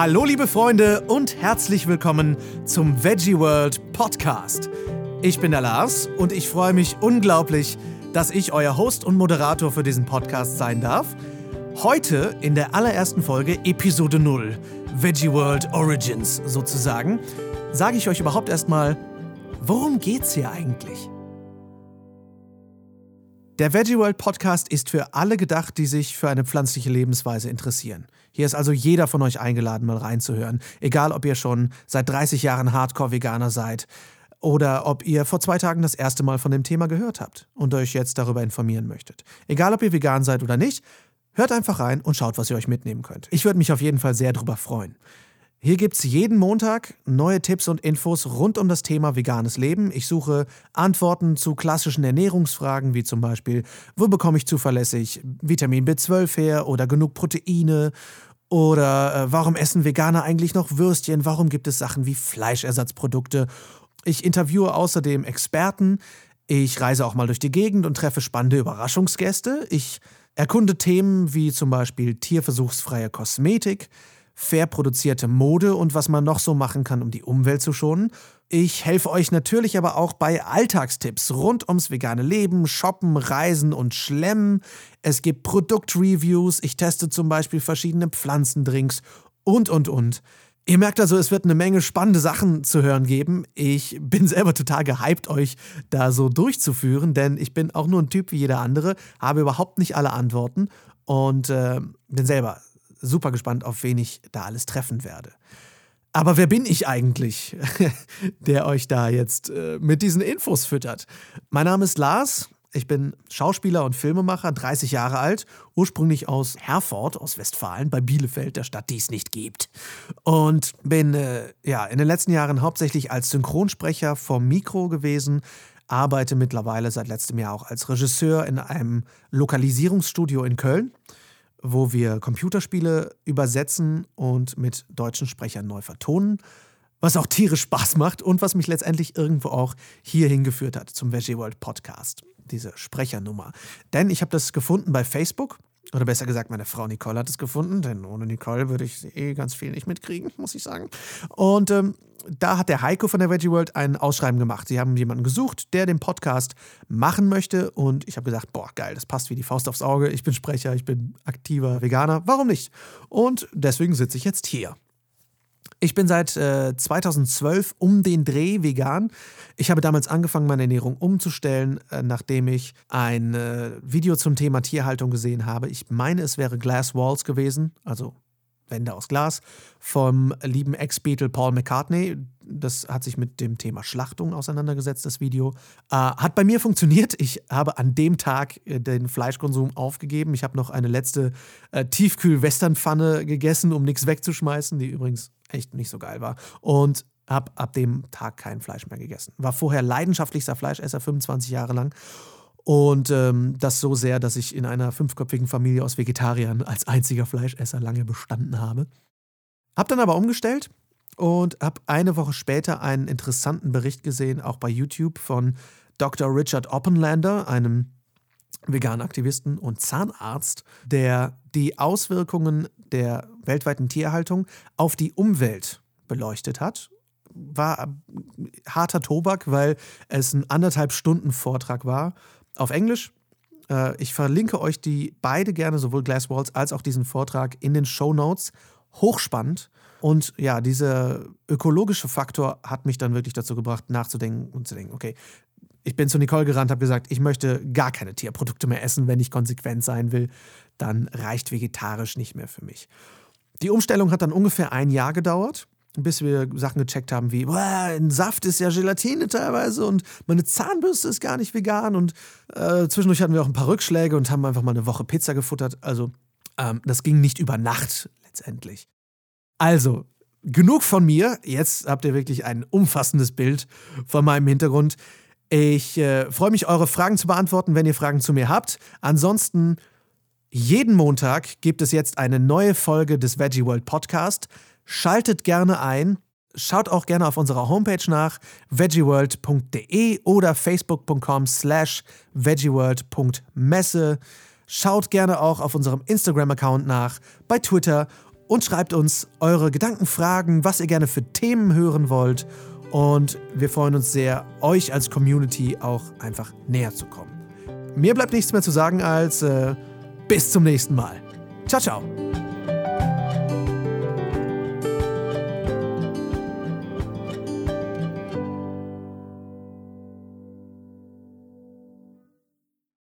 Hallo liebe Freunde und herzlich willkommen zum Veggie World Podcast. Ich bin der Lars und ich freue mich unglaublich, dass ich euer Host und Moderator für diesen Podcast sein darf. Heute in der allerersten Folge Episode 0, Veggie World Origins sozusagen, sage ich euch überhaupt erstmal, worum geht's hier eigentlich? Der Veggie World Podcast ist für alle gedacht, die sich für eine pflanzliche Lebensweise interessieren. Hier ist also jeder von euch eingeladen, mal reinzuhören. Egal, ob ihr schon seit 30 Jahren Hardcore-Veganer seid oder ob ihr vor zwei Tagen das erste Mal von dem Thema gehört habt und euch jetzt darüber informieren möchtet. Egal, ob ihr vegan seid oder nicht, hört einfach rein und schaut, was ihr euch mitnehmen könnt. Ich würde mich auf jeden Fall sehr darüber freuen. Hier gibt es jeden Montag neue Tipps und Infos rund um das Thema veganes Leben. Ich suche Antworten zu klassischen Ernährungsfragen, wie zum Beispiel, wo bekomme ich zuverlässig Vitamin B12 her oder genug Proteine oder äh, warum essen Veganer eigentlich noch Würstchen? Warum gibt es Sachen wie Fleischersatzprodukte? Ich interviewe außerdem Experten. Ich reise auch mal durch die Gegend und treffe spannende Überraschungsgäste. Ich erkunde Themen wie zum Beispiel tierversuchsfreie Kosmetik fair produzierte Mode und was man noch so machen kann, um die Umwelt zu schonen. Ich helfe euch natürlich aber auch bei Alltagstipps rund ums vegane Leben, Shoppen, Reisen und Schlemmen. Es gibt Produktreviews, ich teste zum Beispiel verschiedene Pflanzendrinks und, und, und. Ihr merkt also, es wird eine Menge spannende Sachen zu hören geben. Ich bin selber total gehypt, euch da so durchzuführen, denn ich bin auch nur ein Typ wie jeder andere, habe überhaupt nicht alle Antworten und äh, bin selber super gespannt, auf wen ich da alles treffen werde. Aber wer bin ich eigentlich, der euch da jetzt äh, mit diesen Infos füttert? Mein Name ist Lars. Ich bin Schauspieler und Filmemacher, 30 Jahre alt, ursprünglich aus Herford, aus Westfalen, bei Bielefeld, der Stadt, die es nicht gibt. Und bin äh, ja, in den letzten Jahren hauptsächlich als Synchronsprecher vom Mikro gewesen, arbeite mittlerweile seit letztem Jahr auch als Regisseur in einem Lokalisierungsstudio in Köln wo wir Computerspiele übersetzen und mit deutschen Sprechern neu vertonen, was auch tierisch Spaß macht und was mich letztendlich irgendwo auch hier hingeführt hat zum Veggie World Podcast, diese Sprechernummer. Denn ich habe das gefunden bei Facebook oder besser gesagt, meine Frau Nicole hat es gefunden, denn ohne Nicole würde ich eh ganz viel nicht mitkriegen, muss ich sagen. Und ähm, da hat der Heiko von der Veggie World ein Ausschreiben gemacht. Sie haben jemanden gesucht, der den Podcast machen möchte. Und ich habe gesagt, boah, geil, das passt wie die Faust aufs Auge. Ich bin Sprecher, ich bin aktiver Veganer. Warum nicht? Und deswegen sitze ich jetzt hier. Ich bin seit äh, 2012 um den Dreh vegan. Ich habe damals angefangen, meine Ernährung umzustellen, äh, nachdem ich ein äh, Video zum Thema Tierhaltung gesehen habe. Ich meine, es wäre Glass Walls gewesen, also Wände aus Glas, vom lieben Ex-Beatle Paul McCartney. Das hat sich mit dem Thema Schlachtung auseinandergesetzt, das Video. Äh, hat bei mir funktioniert. Ich habe an dem Tag äh, den Fleischkonsum aufgegeben. Ich habe noch eine letzte äh, Tiefkühl-Westernpfanne gegessen, um nichts wegzuschmeißen, die übrigens echt nicht so geil war. Und habe ab dem Tag kein Fleisch mehr gegessen. War vorher leidenschaftlichster Fleischesser, 25 Jahre lang. Und ähm, das so sehr, dass ich in einer fünfköpfigen Familie aus Vegetariern als einziger Fleischesser lange bestanden habe. Hab dann aber umgestellt und habe eine Woche später einen interessanten Bericht gesehen, auch bei YouTube von Dr. Richard Oppenlander, einem veganen Aktivisten und Zahnarzt, der die Auswirkungen der weltweiten Tierhaltung auf die Umwelt beleuchtet hat. War harter Tobak, weil es ein anderthalb Stunden Vortrag war auf Englisch. Äh, ich verlinke euch die beide gerne, sowohl Glass Walls als auch diesen Vortrag in den Show Notes. Hochspannend. Und ja, dieser ökologische Faktor hat mich dann wirklich dazu gebracht, nachzudenken und zu denken, okay, ich bin zu Nicole gerannt, habe gesagt, ich möchte gar keine Tierprodukte mehr essen, wenn ich konsequent sein will. Dann reicht vegetarisch nicht mehr für mich. Die Umstellung hat dann ungefähr ein Jahr gedauert, bis wir Sachen gecheckt haben wie, ein Saft ist ja Gelatine teilweise und meine Zahnbürste ist gar nicht vegan. Und äh, zwischendurch hatten wir auch ein paar Rückschläge und haben einfach mal eine Woche Pizza gefuttert. Also ähm, das ging nicht über Nacht letztendlich. Also, genug von mir. Jetzt habt ihr wirklich ein umfassendes Bild von meinem Hintergrund. Ich äh, freue mich, eure Fragen zu beantworten, wenn ihr Fragen zu mir habt. Ansonsten, jeden Montag gibt es jetzt eine neue Folge des Veggie World Podcast. Schaltet gerne ein. Schaut auch gerne auf unserer Homepage nach, veggieworld.de oder facebook.com slash veggieworld.messe. Schaut gerne auch auf unserem Instagram-Account nach, bei Twitter und schreibt uns eure Gedanken, Fragen, was ihr gerne für Themen hören wollt. Und wir freuen uns sehr, euch als Community auch einfach näher zu kommen. Mir bleibt nichts mehr zu sagen als äh, bis zum nächsten Mal. Ciao, ciao.